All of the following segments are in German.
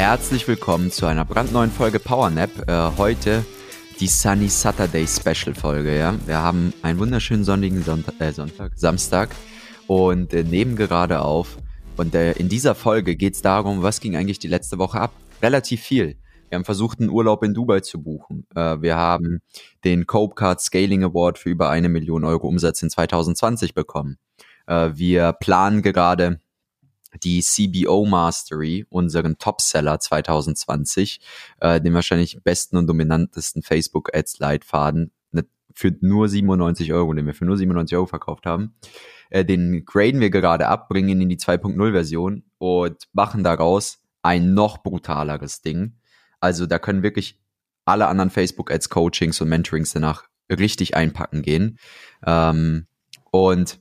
Herzlich willkommen zu einer brandneuen Folge PowerNap. Äh, heute die Sunny Saturday Special Folge. Ja? Wir haben einen wunderschönen sonnigen Sonntag, äh, Sonntag Samstag und äh, nehmen gerade auf. Und äh, in dieser Folge geht es darum, was ging eigentlich die letzte Woche ab? Relativ viel. Wir haben versucht, einen Urlaub in Dubai zu buchen. Äh, wir haben den Copecard Scaling Award für über eine Million Euro Umsatz in 2020 bekommen. Äh, wir planen gerade die CBO Mastery, unseren Topseller 2020, äh, den wahrscheinlich besten und dominantesten Facebook Ads Leitfaden ne, für nur 97 Euro, den wir für nur 97 Euro verkauft haben. Äh, den graden wir gerade ab, bringen ihn in die 2.0 Version und machen daraus ein noch brutaleres Ding. Also da können wirklich alle anderen Facebook Ads Coachings und Mentorings danach richtig einpacken gehen. Ähm, und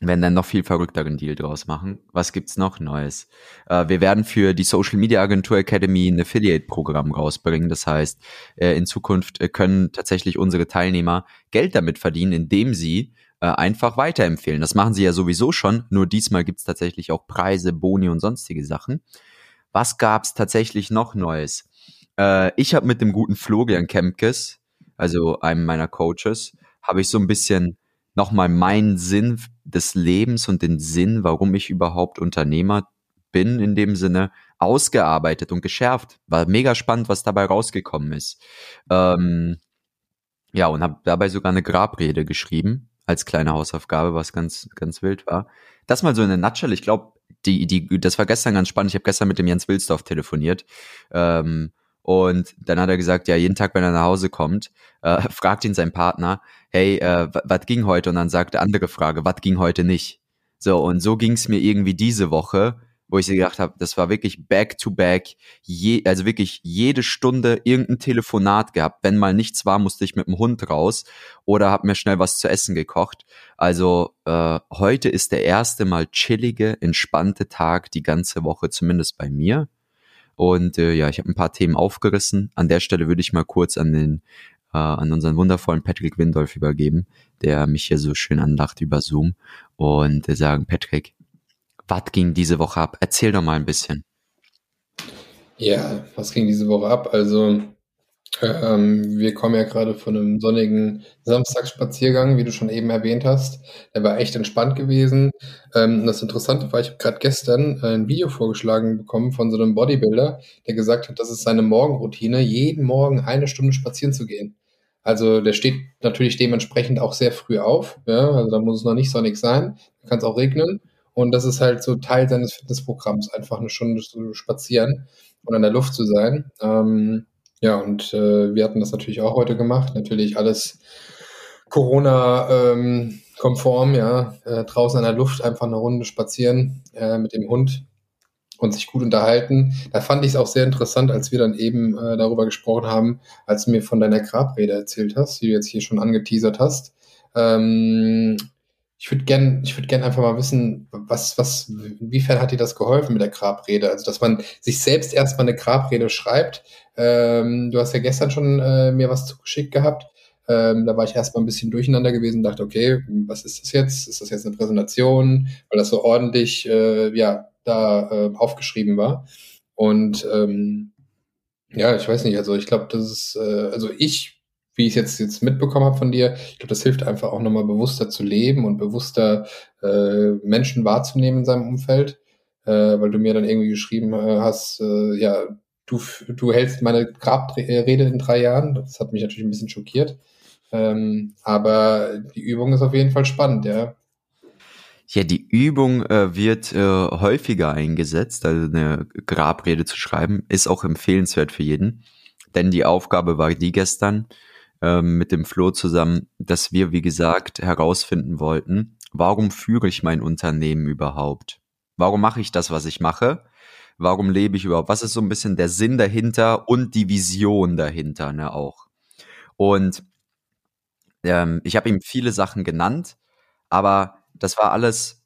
werden dann noch viel verrückteren Deal draus machen. Was gibt's noch Neues? Äh, wir werden für die Social Media Agentur Academy ein Affiliate-Programm rausbringen. Das heißt, äh, in Zukunft äh, können tatsächlich unsere Teilnehmer Geld damit verdienen, indem sie äh, einfach weiterempfehlen. Das machen sie ja sowieso schon, nur diesmal gibt's tatsächlich auch Preise, Boni und sonstige Sachen. Was gab's tatsächlich noch Neues? Äh, ich habe mit dem guten Florian Kempkes, also einem meiner Coaches, habe ich so ein bisschen nochmal meinen Sinn des Lebens und den Sinn, warum ich überhaupt Unternehmer bin, in dem Sinne, ausgearbeitet und geschärft. War mega spannend, was dabei rausgekommen ist. Ähm, ja, und habe dabei sogar eine Grabrede geschrieben, als kleine Hausaufgabe, was ganz, ganz wild war. Das mal so in der Nutshell. Ich glaube, die, die, das war gestern ganz spannend. Ich habe gestern mit dem Jens Wilsdorf telefoniert. Ähm, und dann hat er gesagt, ja, jeden Tag, wenn er nach Hause kommt, äh, fragt ihn sein Partner, hey, äh, was ging heute? Und dann sagt der andere Frage, was ging heute nicht? So, und so ging es mir irgendwie diese Woche, wo ich gedacht habe, das war wirklich back to back, je, also wirklich jede Stunde irgendein Telefonat gehabt. Wenn mal nichts war, musste ich mit dem Hund raus oder habe mir schnell was zu essen gekocht. Also äh, heute ist der erste mal chillige, entspannte Tag die ganze Woche, zumindest bei mir. Und äh, ja, ich habe ein paar Themen aufgerissen. An der Stelle würde ich mal kurz an den äh, an unseren wundervollen Patrick Windolf übergeben, der mich hier so schön anlacht über Zoom und äh, sagen, Patrick, was ging diese Woche ab? Erzähl doch mal ein bisschen. Ja, was ging diese Woche ab? Also ähm, wir kommen ja gerade von einem sonnigen Samstagsspaziergang, wie du schon eben erwähnt hast. Der war echt entspannt gewesen. Ähm, das Interessante war, ich habe gerade gestern ein Video vorgeschlagen bekommen von so einem Bodybuilder, der gesagt hat, das ist seine Morgenroutine, jeden Morgen eine Stunde spazieren zu gehen. Also der steht natürlich dementsprechend auch sehr früh auf. Ja? Also da muss es noch nicht sonnig sein, kann es auch regnen. Und das ist halt so Teil seines Fitnessprogramms, einfach eine Stunde zu spazieren und an der Luft zu sein. Ähm, ja, und äh, wir hatten das natürlich auch heute gemacht. Natürlich alles Corona-konform, ähm, ja. Äh, draußen an der Luft einfach eine Runde spazieren äh, mit dem Hund und sich gut unterhalten. Da fand ich es auch sehr interessant, als wir dann eben äh, darüber gesprochen haben, als du mir von deiner Grabrede erzählt hast, die du jetzt hier schon angeteasert hast. Ähm, ich würde gern, ich würde gern einfach mal wissen, was, was, inwiefern hat dir das geholfen mit der Grabrede? Also, dass man sich selbst erstmal eine Grabrede schreibt. Ähm, du hast ja gestern schon äh, mir was zugeschickt gehabt. Ähm, da war ich erstmal ein bisschen durcheinander gewesen dachte, okay, was ist das jetzt? Ist das jetzt eine Präsentation? Weil das so ordentlich, äh, ja, da äh, aufgeschrieben war. Und ähm, ja, ich weiß nicht, also ich glaube, das ist, äh, also ich wie ich jetzt, jetzt mitbekommen habe von dir, ich glaube, das hilft einfach auch nochmal bewusster zu leben und bewusster äh, Menschen wahrzunehmen in seinem Umfeld, äh, weil du mir dann irgendwie geschrieben äh, hast, äh, ja, du, du hältst meine Grabrede in drei Jahren. Das hat mich natürlich ein bisschen schockiert. Ähm, aber die Übung ist auf jeden Fall spannend, ja. Ja, die Übung äh, wird äh, häufiger eingesetzt, also eine Grabrede zu schreiben, ist auch empfehlenswert für jeden. Denn die Aufgabe war die gestern, ähm, mit dem Flo zusammen, dass wir, wie gesagt, herausfinden wollten, warum führe ich mein Unternehmen überhaupt? Warum mache ich das, was ich mache? warum lebe ich überhaupt? Was ist so ein bisschen der Sinn dahinter und die Vision dahinter, ne, auch. Und ähm, ich habe ihm viele Sachen genannt, aber das war alles,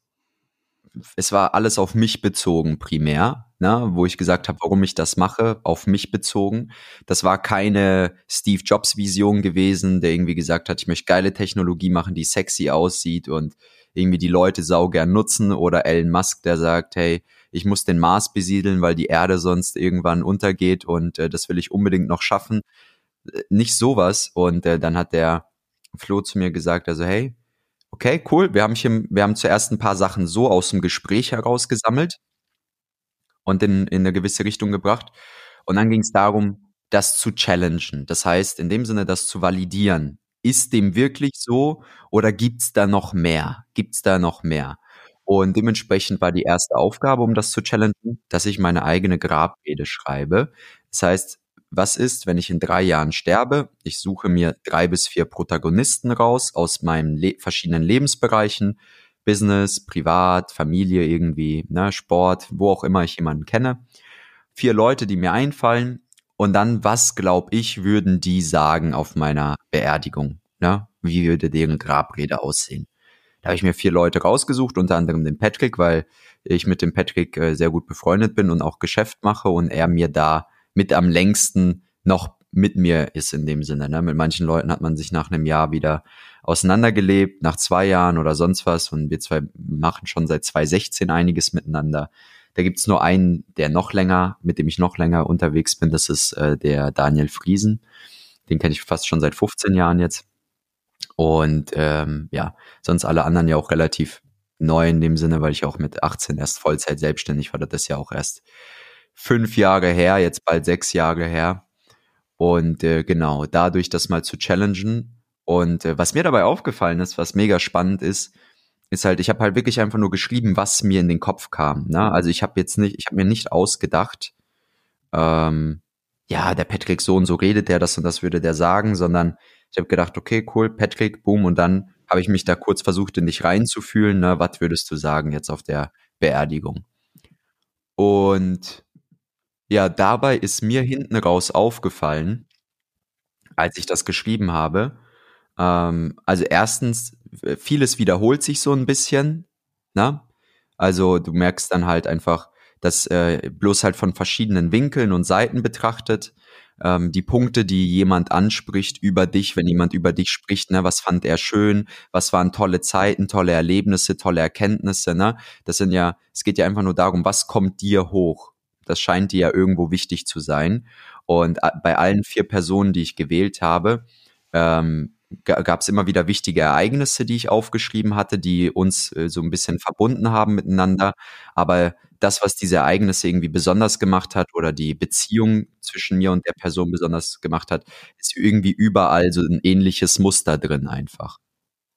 es war alles auf mich bezogen primär, ne, wo ich gesagt habe, warum ich das mache, auf mich bezogen. Das war keine Steve Jobs Vision gewesen, der irgendwie gesagt hat, ich möchte geile Technologie machen, die sexy aussieht und irgendwie die Leute sau gern nutzen oder Elon Musk, der sagt, hey, ich muss den Mars besiedeln, weil die Erde sonst irgendwann untergeht und äh, das will ich unbedingt noch schaffen. Äh, nicht sowas. Und äh, dann hat der Flo zu mir gesagt, also hey, okay, cool, wir haben hier, wir haben zuerst ein paar Sachen so aus dem Gespräch heraus gesammelt und in, in eine gewisse Richtung gebracht. Und dann ging es darum, das zu challengen. Das heißt, in dem Sinne, das zu validieren. Ist dem wirklich so oder gibt's da noch mehr? Gibt's da noch mehr? Und dementsprechend war die erste Aufgabe, um das zu challengen, dass ich meine eigene Grabrede schreibe. Das heißt, was ist, wenn ich in drei Jahren sterbe? Ich suche mir drei bis vier Protagonisten raus aus meinen le verschiedenen Lebensbereichen. Business, Privat, Familie irgendwie, ne, Sport, wo auch immer ich jemanden kenne. Vier Leute, die mir einfallen. Und dann, was glaube ich, würden die sagen auf meiner Beerdigung? Ne? Wie würde deren Grabrede aussehen? Da habe ich mir vier Leute rausgesucht, unter anderem den Patrick, weil ich mit dem Patrick äh, sehr gut befreundet bin und auch Geschäft mache und er mir da mit am längsten noch mit mir ist in dem Sinne. Ne? Mit manchen Leuten hat man sich nach einem Jahr wieder auseinandergelebt, nach zwei Jahren oder sonst was. Und wir zwei machen schon seit 2016 einiges miteinander. Da gibt's nur einen, der noch länger, mit dem ich noch länger unterwegs bin. Das ist äh, der Daniel Friesen. Den kenne ich fast schon seit 15 Jahren jetzt. Und ähm, ja, sonst alle anderen ja auch relativ neu in dem Sinne, weil ich auch mit 18 erst Vollzeit selbstständig war. Das ist ja auch erst fünf Jahre her, jetzt bald sechs Jahre her. Und äh, genau, dadurch das mal zu challengen. Und äh, was mir dabei aufgefallen ist, was mega spannend ist, ist halt, ich habe halt wirklich einfach nur geschrieben, was mir in den Kopf kam. Ne? Also ich habe jetzt nicht, ich habe mir nicht ausgedacht, ähm, ja, der Patrick so und so redet der, das und das würde der sagen, sondern ich habe gedacht, okay, cool, Patrick, boom, und dann habe ich mich da kurz versucht, in dich reinzufühlen, ne, was würdest du sagen jetzt auf der Beerdigung? Und ja, dabei ist mir hinten raus aufgefallen, als ich das geschrieben habe, ähm, also erstens, vieles wiederholt sich so ein bisschen, ne? Also du merkst dann halt einfach, dass äh, bloß halt von verschiedenen Winkeln und Seiten betrachtet ähm, die Punkte, die jemand anspricht über dich, wenn jemand über dich spricht, ne, was fand er schön, was waren tolle Zeiten, tolle Erlebnisse, tolle Erkenntnisse, ne? Das sind ja, es geht ja einfach nur darum, was kommt dir hoch? Das scheint dir ja irgendwo wichtig zu sein. Und äh, bei allen vier Personen, die ich gewählt habe, ähm, gab es immer wieder wichtige Ereignisse, die ich aufgeschrieben hatte, die uns äh, so ein bisschen verbunden haben miteinander. Aber das, was diese Ereignisse irgendwie besonders gemacht hat oder die Beziehung zwischen mir und der Person besonders gemacht hat, ist irgendwie überall so ein ähnliches Muster drin einfach.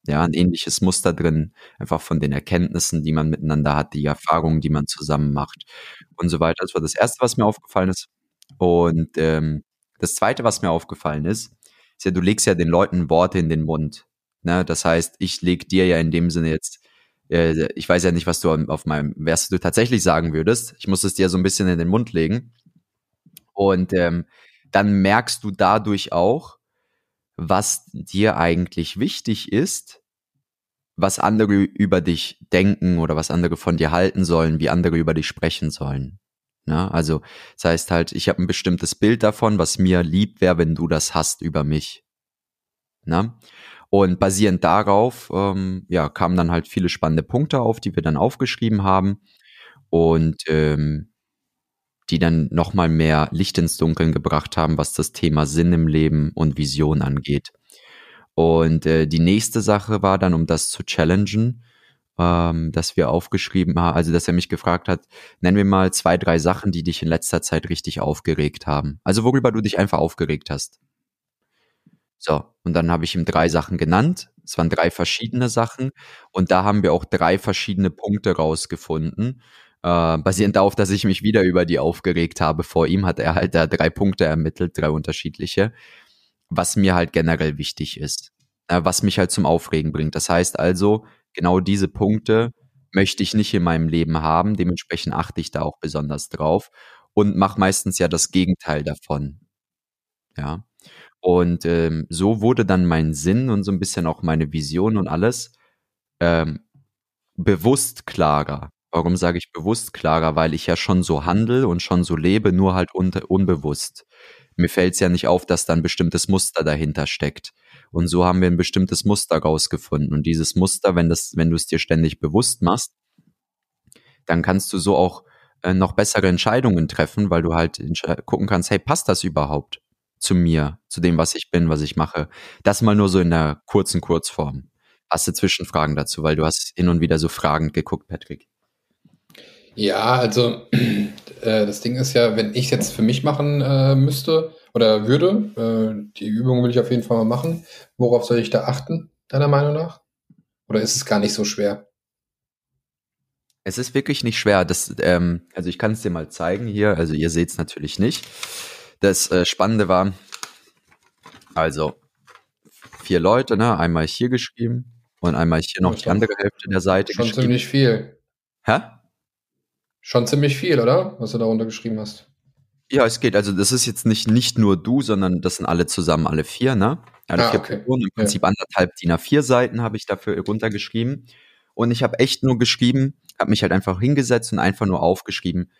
Ja, ein ähnliches Muster drin, einfach von den Erkenntnissen, die man miteinander hat, die Erfahrungen, die man zusammen macht und so weiter. Das war das Erste, was mir aufgefallen ist. Und ähm, das Zweite, was mir aufgefallen ist, ist ja, du legst ja den Leuten Worte in den Mund. Ne? Das heißt, ich leg dir ja in dem Sinne jetzt äh, ich weiß ja nicht, was du auf meinem, was du tatsächlich sagen würdest. Ich muss es dir so ein bisschen in den Mund legen. Und ähm, dann merkst du dadurch auch, was dir eigentlich wichtig ist, was andere über dich denken oder was andere von dir halten sollen, wie andere über dich sprechen sollen. Ne? also das heißt halt, ich habe ein bestimmtes Bild davon, was mir lieb wäre, wenn du das hast über mich. Ne? Und basierend darauf, ähm, ja, kamen dann halt viele spannende Punkte auf, die wir dann aufgeschrieben haben und ähm, die dann nochmal mehr Licht ins Dunkeln gebracht haben, was das Thema Sinn im Leben und Vision angeht. Und äh, die nächste Sache war dann, um das zu challengen, ähm, dass wir aufgeschrieben haben, also dass er mich gefragt hat, nennen wir mal zwei, drei Sachen, die dich in letzter Zeit richtig aufgeregt haben. Also worüber du dich einfach aufgeregt hast. So, und dann habe ich ihm drei Sachen genannt. Es waren drei verschiedene Sachen. Und da haben wir auch drei verschiedene Punkte rausgefunden. Äh, basierend darauf, dass ich mich wieder über die aufgeregt habe vor ihm, hat er halt da drei Punkte ermittelt, drei unterschiedliche, was mir halt generell wichtig ist, äh, was mich halt zum Aufregen bringt. Das heißt also, genau diese Punkte möchte ich nicht in meinem Leben haben. Dementsprechend achte ich da auch besonders drauf und mache meistens ja das Gegenteil davon. Ja. Und ähm, so wurde dann mein Sinn und so ein bisschen auch meine Vision und alles ähm, bewusst klarer. Warum sage ich bewusst klarer? Weil ich ja schon so handle und schon so lebe, nur halt un unbewusst. Mir fällt es ja nicht auf, dass da ein bestimmtes Muster dahinter steckt. Und so haben wir ein bestimmtes Muster rausgefunden. Und dieses Muster, wenn das, wenn du es dir ständig bewusst machst, dann kannst du so auch äh, noch bessere Entscheidungen treffen, weil du halt gucken kannst, hey, passt das überhaupt zu mir, zu dem, was ich bin, was ich mache? Das mal nur so in der kurzen Kurzform. Hast du Zwischenfragen dazu, weil du hast hin und wieder so fragend geguckt, Patrick. Ja, also äh, das Ding ist ja, wenn ich jetzt für mich machen äh, müsste oder würde, äh, die Übung will ich auf jeden Fall mal machen. Worauf soll ich da achten, deiner Meinung nach? Oder ist es gar nicht so schwer? Es ist wirklich nicht schwer. Das, ähm, also ich kann es dir mal zeigen hier. Also ihr seht es natürlich nicht. Das äh, Spannende war, also vier Leute, ne? Einmal hier geschrieben und einmal hier noch die andere Hälfte der Seite schon geschrieben. Schon ziemlich viel. Hä? Schon ziemlich viel, oder? Was du darunter geschrieben hast. Ja, es geht. Also das ist jetzt nicht, nicht nur du, sondern das sind alle zusammen, alle vier, ne? Alle ah, vier okay. Personen. Im Prinzip ja. anderthalb DIN A4 Seiten habe ich dafür runtergeschrieben. Und ich habe echt nur geschrieben, habe mich halt einfach hingesetzt und einfach nur aufgeschrieben.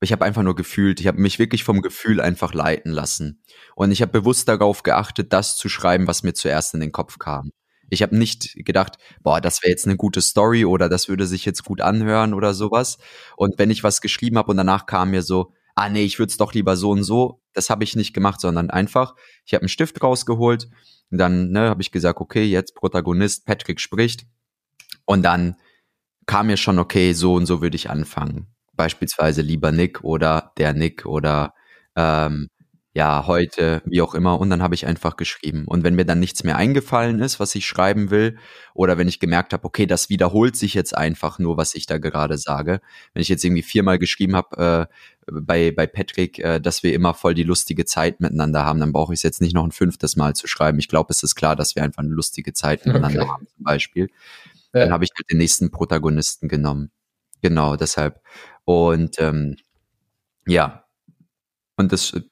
Ich habe einfach nur gefühlt, ich habe mich wirklich vom Gefühl einfach leiten lassen. Und ich habe bewusst darauf geachtet, das zu schreiben, was mir zuerst in den Kopf kam. Ich habe nicht gedacht, boah, das wäre jetzt eine gute Story oder das würde sich jetzt gut anhören oder sowas. Und wenn ich was geschrieben habe und danach kam mir so, ah nee, ich würde es doch lieber so und so, das habe ich nicht gemacht, sondern einfach, ich habe einen Stift rausgeholt und dann ne, habe ich gesagt, okay, jetzt Protagonist Patrick spricht und dann kam mir schon, okay, so und so würde ich anfangen. Beispielsweise lieber Nick oder der Nick oder ähm, ja, heute, wie auch immer. Und dann habe ich einfach geschrieben. Und wenn mir dann nichts mehr eingefallen ist, was ich schreiben will, oder wenn ich gemerkt habe, okay, das wiederholt sich jetzt einfach nur, was ich da gerade sage. Wenn ich jetzt irgendwie viermal geschrieben habe äh, bei, bei Patrick, äh, dass wir immer voll die lustige Zeit miteinander haben, dann brauche ich es jetzt nicht noch ein fünftes Mal zu schreiben. Ich glaube, es ist klar, dass wir einfach eine lustige Zeit miteinander okay. haben, zum Beispiel. Ja. Dann habe ich halt den nächsten Protagonisten genommen. Genau, deshalb. Und ähm, ja, und das, äh,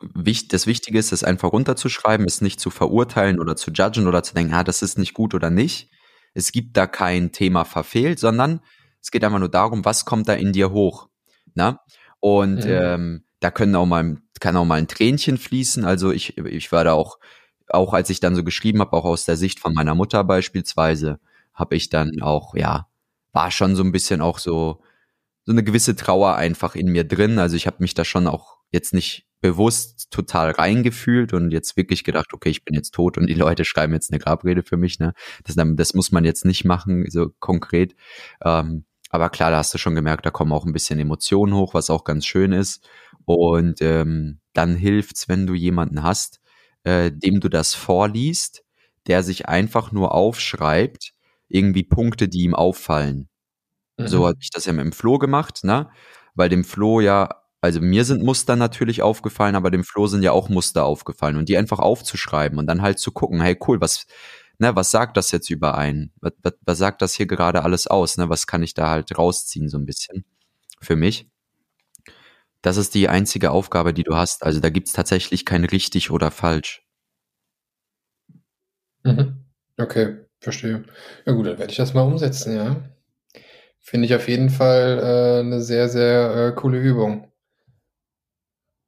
das Wichtige ist, es einfach runterzuschreiben, es nicht zu verurteilen oder zu judgen oder zu denken, ah, das ist nicht gut oder nicht. Es gibt da kein Thema verfehlt, sondern es geht einfach nur darum, was kommt da in dir hoch. Na? Und mhm. ähm, da können auch mal, kann auch mal ein Tränchen fließen. Also ich, ich war da auch, auch als ich dann so geschrieben habe, auch aus der Sicht von meiner Mutter beispielsweise, habe ich dann auch, ja, war schon so ein bisschen auch so, so eine gewisse Trauer einfach in mir drin. Also ich habe mich da schon auch jetzt nicht bewusst total reingefühlt und jetzt wirklich gedacht, okay, ich bin jetzt tot und die Leute schreiben jetzt eine Grabrede für mich. Ne? Das, das muss man jetzt nicht machen, so konkret. Ähm, aber klar, da hast du schon gemerkt, da kommen auch ein bisschen Emotionen hoch, was auch ganz schön ist. Und ähm, dann hilft's, wenn du jemanden hast, äh, dem du das vorliest, der sich einfach nur aufschreibt, irgendwie Punkte, die ihm auffallen. Mhm. So habe ich das ja mit dem Flo gemacht, ne? Weil dem Flo ja also mir sind Muster natürlich aufgefallen, aber dem Flo sind ja auch Muster aufgefallen und die einfach aufzuschreiben und dann halt zu gucken, hey cool, was, ne, was sagt das jetzt über einen? Was, was, was sagt das hier gerade alles aus? Ne? Was kann ich da halt rausziehen so ein bisschen für mich? Das ist die einzige Aufgabe, die du hast. Also da gibt's tatsächlich kein richtig oder falsch. Mhm. Okay, verstehe. Ja gut, dann werde ich das mal umsetzen, ja. Finde ich auf jeden Fall äh, eine sehr, sehr äh, coole Übung.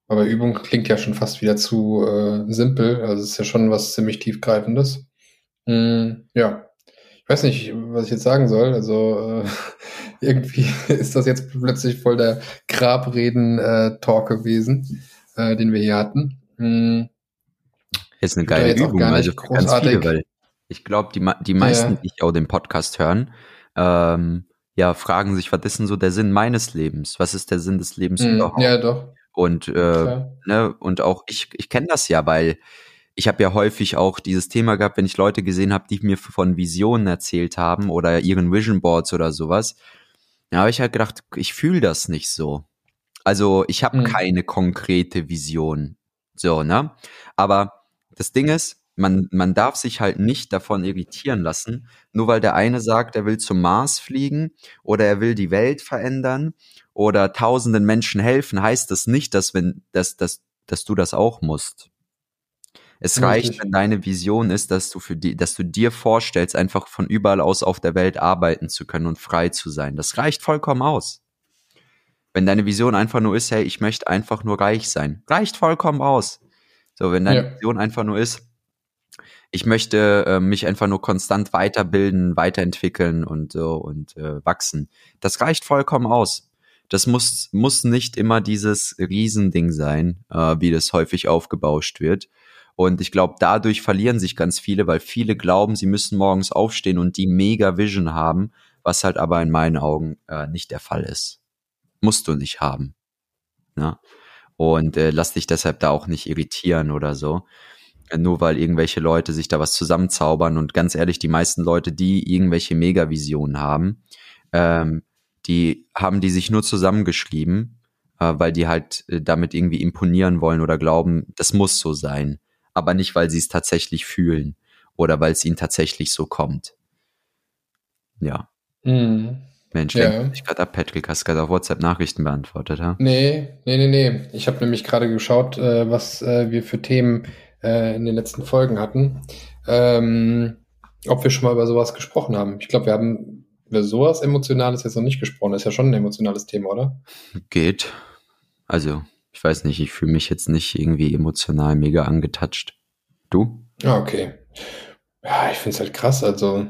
Aber Übung klingt ja schon fast wieder zu äh, simpel. Also es ist ja schon was ziemlich tiefgreifendes. Mm, ja. Ich weiß nicht, was ich jetzt sagen soll. Also äh, irgendwie ist das jetzt plötzlich voll der Grabreden-Talk gewesen, äh, den wir hier hatten. Mm. Ist eine geile Übung, also ganz viele, weil ich glaube, die, die meisten, ja. die auch den Podcast hören, ähm, ja, fragen sich, was ist denn so der Sinn meines Lebens? Was ist der Sinn des Lebens mm, überhaupt? Ja, doch. Und, äh, ne, und auch ich, ich kenne das ja, weil ich habe ja häufig auch dieses Thema gehabt, wenn ich Leute gesehen habe, die mir von Visionen erzählt haben oder ihren Vision Boards oder sowas. Da habe ich halt gedacht, ich fühle das nicht so. Also ich habe mhm. keine konkrete Vision. So, ne? Aber das Ding ist, man, man darf sich halt nicht davon irritieren lassen, nur weil der eine sagt, er will zum Mars fliegen oder er will die Welt verändern oder tausenden Menschen helfen, heißt das nicht, dass wenn, dass, dass, dass du das auch musst. Es reicht, wenn deine Vision ist, dass du für die, dass du dir vorstellst, einfach von überall aus auf der Welt arbeiten zu können und frei zu sein. Das reicht vollkommen aus. Wenn deine Vision einfach nur ist, hey, ich möchte einfach nur reich sein, reicht vollkommen aus. So, wenn deine Ja. Vision einfach nur ist, ich möchte äh, mich einfach nur konstant weiterbilden, weiterentwickeln und so und äh, wachsen. Das reicht vollkommen aus. Das muss, muss nicht immer dieses Riesending sein, äh, wie das häufig aufgebauscht wird. Und ich glaube, dadurch verlieren sich ganz viele, weil viele glauben, sie müssen morgens aufstehen und die mega Vision haben, was halt aber in meinen Augen äh, nicht der Fall ist. Musst du nicht haben. Ja? Und äh, lass dich deshalb da auch nicht irritieren oder so. Nur weil irgendwelche Leute sich da was zusammenzaubern und ganz ehrlich, die meisten Leute, die irgendwelche Mega-Visionen haben, ähm, die haben die sich nur zusammengeschrieben, äh, weil die halt äh, damit irgendwie imponieren wollen oder glauben, das muss so sein. Aber nicht, weil sie es tatsächlich fühlen oder weil es ihnen tatsächlich so kommt. Ja, Mhm. Mensch, Ja. dich gerade ab, Patrick, hast gerade auf WhatsApp Nachrichten beantwortet, ha? Nee, nee, nee, nee. Ich habe nämlich gerade geschaut, äh, was äh, wir für Themen äh, in den letzten Folgen hatten. Ähm, ob wir schon mal über sowas gesprochen haben. Ich glaube, wir haben über sowas Emotionales jetzt noch nicht gesprochen. Das ist ja schon ein emotionales Thema, oder? Geht. Also, ich weiß nicht, ich fühle mich jetzt nicht irgendwie emotional mega angetatscht. Du? Ah, okay. Ja, ich finde es halt krass. Also,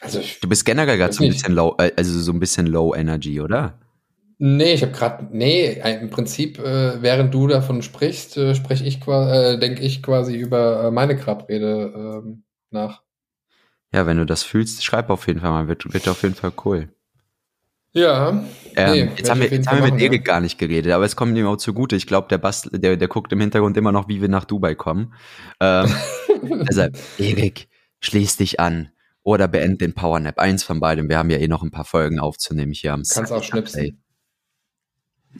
also ich, Du bist generell gerade so ein bisschen low, äh, also so ein bisschen low energy, oder? Nee, ich habe gerade, nee, äh, im Prinzip, äh, während du davon sprichst, äh, spreche ich quasi, äh, denke ich quasi über äh, meine Grabrede ähm, nach. Ja, wenn du das fühlst, schreib auf jeden Fall mal, wird, wird auf jeden Fall cool. Ja, Ähm, Nee, jetzt haben wir, jetzt haben wir mit machen, ja. Erik gar nicht geredet, aber es kommt ihm auch zugute. Ich glaube, der Bastel, der, der guckt im Hintergrund immer noch, wie wir nach Dubai kommen. Ähm, deshalb, Erik, schließ dich an oder beend den Powernap. Eins von beidem. Wir haben ja eh noch ein paar Folgen aufzunehmen hier am Kannst auch schnipsen.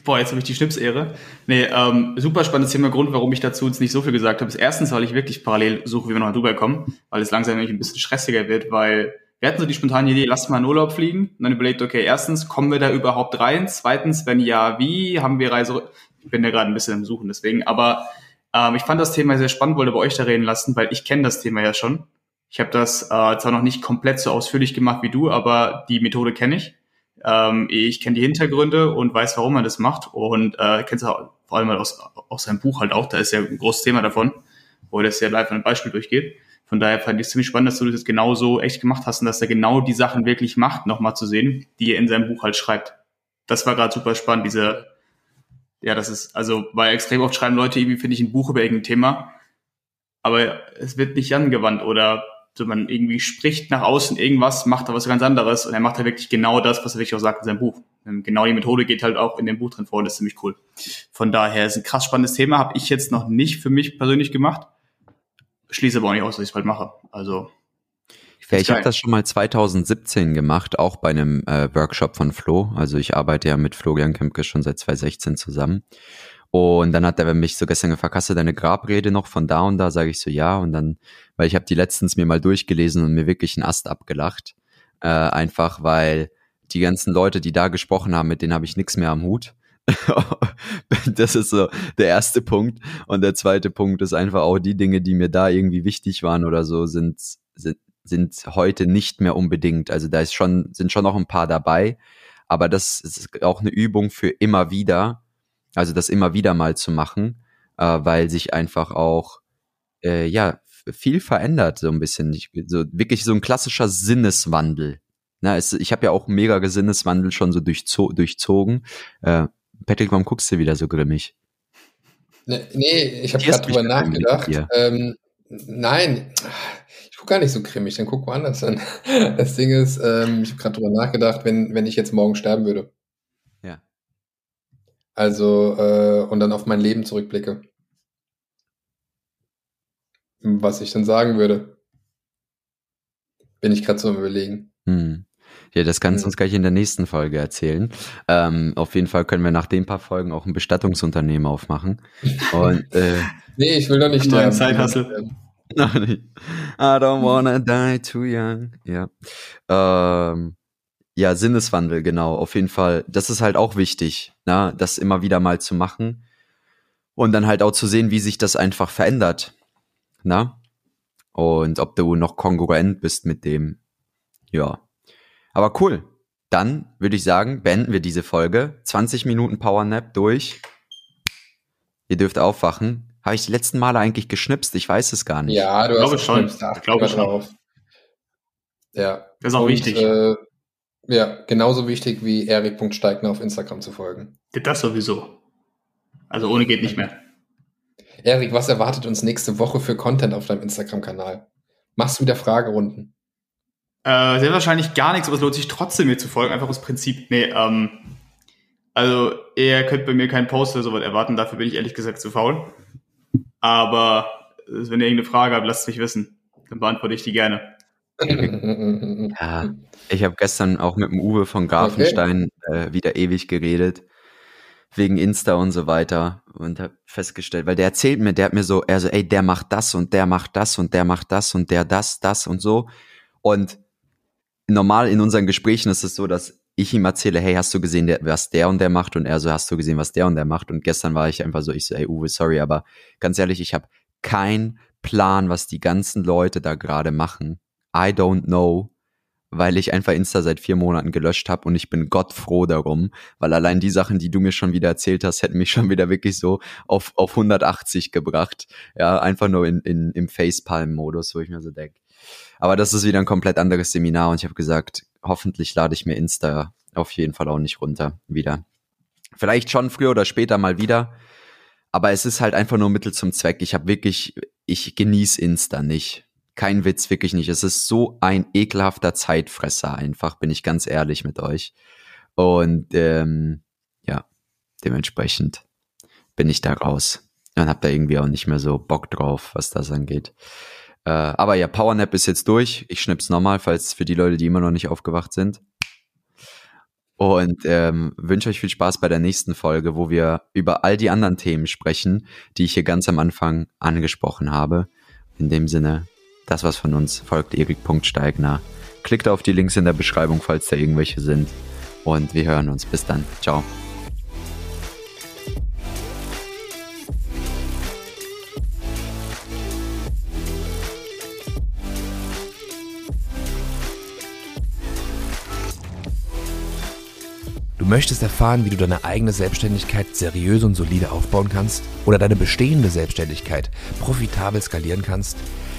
Boah, jetzt habe ich die Schnipsehre. Nee, ähm, super spannendes Thema. Grund, warum ich dazu jetzt nicht so viel gesagt habe, ist erstens, weil ich wirklich parallel suche, wie wir noch Dubai kommen, weil es langsam nämlich ein bisschen stressiger wird, weil wir hatten so die spontane Idee, lass mal in Urlaub fliegen. Und dann überlegt, okay, erstens, kommen wir da überhaupt rein? Zweitens, wenn ja, wie? Haben wir Reise... Ich bin ja gerade ein bisschen am Suchen, deswegen. Aber ähm, ich fand das Thema sehr spannend, wollte bei euch da reden lassen, weil ich kenne das Thema ja schon. Ich habe das äh, zwar noch nicht komplett so ausführlich gemacht wie du, aber die Methode kenne ich. Ähm, ich kenne die Hintergründe und weiß, warum man das macht. Und äh, kennst du vor allem aus, aus seinem Buch halt auch, da ist ja ein großes Thema davon, wo das ja live an einem Beispiel durchgeht. Von daher fand ich es ziemlich spannend, dass du das jetzt genauso echt gemacht hast und dass er genau die Sachen wirklich macht, nochmal zu sehen, die er in seinem Buch halt schreibt. Das war gerade super spannend, diese, ja, das ist, also, weil extrem oft schreiben Leute irgendwie, finde ich, ein Buch über irgendein Thema, aber es wird nicht angewandt oder so man irgendwie spricht nach außen irgendwas, macht da was ganz anderes und er macht da wirklich genau das, was er wirklich auch sagt in seinem Buch. Ähm, Genau die Methode geht halt auch in dem Buch drin vor und das ist ziemlich cool. Von daher ist ein krass spannendes Thema, habe ich jetzt noch nicht für mich persönlich gemacht. Schließe aber auch nicht aus, dass ich es bald mache. Also Ja, ich habe das schon mal 2017 gemacht, auch bei einem äh, Workshop von Flo. Also ich arbeite ja mit Florian Kempke schon seit 2016 zusammen. Und dann hat er mich so gestern gefragt, hast du deine Grabrede noch von da und da? Sage ich so, ja. Und dann, weil ich habe die letztens mir mal durchgelesen und mir wirklich einen Ast abgelacht. Äh, einfach weil die ganzen Leute, die da gesprochen haben, mit denen habe ich nichts mehr am Hut. das ist so der erste Punkt. Und der zweite Punkt ist einfach auch die Dinge, die mir da irgendwie wichtig waren oder so, sind, sind, sind heute nicht mehr unbedingt. Also da ist schon, sind schon noch ein paar dabei. Aber das ist auch eine Übung für immer wieder. Also das immer wieder mal zu machen, äh, weil sich einfach auch, äh, ja, viel verändert, so ein bisschen. Ich, so, wirklich so ein klassischer Sinneswandel. Na, es, ich habe ja auch mega Sinneswandel schon so durchzo durchzogen. Äh, Patrick, warum guckst du wieder so grimmig? Ne- Nee, ich habe gerade drüber nachgedacht. Ähm, nein, ich gucke gar nicht so grimmig, dann guck woanders an. Das Ding ist, ähm, ich habe gerade drüber nachgedacht, wenn, wenn ich jetzt morgen sterben würde. Also, äh, und dann auf mein Leben zurückblicke. Was ich dann sagen würde. Bin ich gerade so am überlegen. Hm. Ja, das kannst du uns gleich in der nächsten Folge erzählen. Ähm, auf jeden Fall können wir nach den paar Folgen auch ein Bestattungsunternehmen aufmachen. Und äh, Nee, ich will doch nicht sterben. Zeithassel. noch nicht. I don't wanna die too young. Ja. Ähm, ja, Sinneswandel, genau, auf jeden Fall. Das ist halt auch wichtig, na, das immer wieder mal zu machen. Und dann halt auch zu sehen, wie sich das einfach verändert. Na? Und ob du noch kongruent bist mit dem. Ja. Aber cool. Dann würde ich sagen, beenden wir diese Folge. 20 Minuten Powernap durch. Ihr dürft aufwachen. Habe ich die letzten Male eigentlich geschnipst? Ich weiß es gar nicht. Ja, du Ich hast glaube schon. Ich glaube schon. drauf. Ja. Das ist auch Und, wichtig. Äh, ja, genauso wichtig wie erik.steigner auf Instagram zu folgen. Das sowieso. Also ohne geht nicht mehr. Erik, was erwartet uns nächste Woche für Content auf deinem Instagram-Kanal? Machst du wieder Fragerunden? Äh, sehr wahrscheinlich gar nichts, aber es lohnt sich trotzdem mir zu folgen, einfach aus Prinzip. Nee, ähm, also ihr könnt bei mir keinen Post oder sowas erwarten, dafür bin ich ehrlich gesagt zu faul. Aber äh, wenn ihr irgendeine Frage habt, lasst mich wissen. Dann beantworte ich die gerne. Ja, ich habe gestern auch mit dem Uwe von Grafenstein äh, wieder ewig geredet. Wegen Insta und so weiter. Und habe festgestellt, weil der erzählt mir, der hat mir so, er so, ey, der macht das und der macht das und der macht das und der das, das und so. Und normal in unseren Gesprächen ist es so, dass ich ihm erzähle, hey, hast du gesehen, der, was der und der macht? Und er so, hast du gesehen, was der und der macht? Und gestern war ich einfach so, ich so, ey, Uwe, sorry, aber ganz ehrlich, ich habe keinen Plan, was die ganzen Leute da gerade machen. I don't know, weil ich einfach Insta seit vier Monaten gelöscht habe und ich bin Gott froh darum, weil allein die Sachen, die du mir schon wieder erzählt hast, hätten mich schon wieder wirklich so auf, auf 180 gebracht. Ja, einfach nur in, in, im Facepalm-Modus, wo ich mir so denke. Aber das ist wieder ein komplett anderes Seminar und ich habe gesagt, hoffentlich lade ich mir Insta auf jeden Fall auch nicht runter wieder. Vielleicht schon früher oder später mal wieder. Aber es ist halt einfach nur Mittel zum Zweck. Ich habe wirklich, ich genieße Insta nicht. Kein Witz, wirklich nicht. Es ist so ein ekelhafter Zeitfresser einfach, bin ich ganz ehrlich mit euch. Und ähm, ja, dementsprechend bin ich da raus. Und hab da irgendwie auch nicht mehr so Bock drauf, was das angeht. Äh, aber ja, Powernap ist jetzt durch. Ich schnipp's nochmal, falls für die Leute, die immer noch nicht aufgewacht sind. Und ähm, wünsche euch viel Spaß bei der nächsten Folge, wo wir über all die anderen Themen sprechen, die ich hier ganz am Anfang angesprochen habe. In dem Sinne, das was von uns folgt erik.steigner. Klickt auf die Links in der Beschreibung, falls da irgendwelche sind. Und wir hören uns. Bis dann. Ciao. Du möchtest erfahren, wie du deine eigene Selbstständigkeit seriös und solide aufbauen kannst oder deine bestehende Selbstständigkeit profitabel skalieren kannst?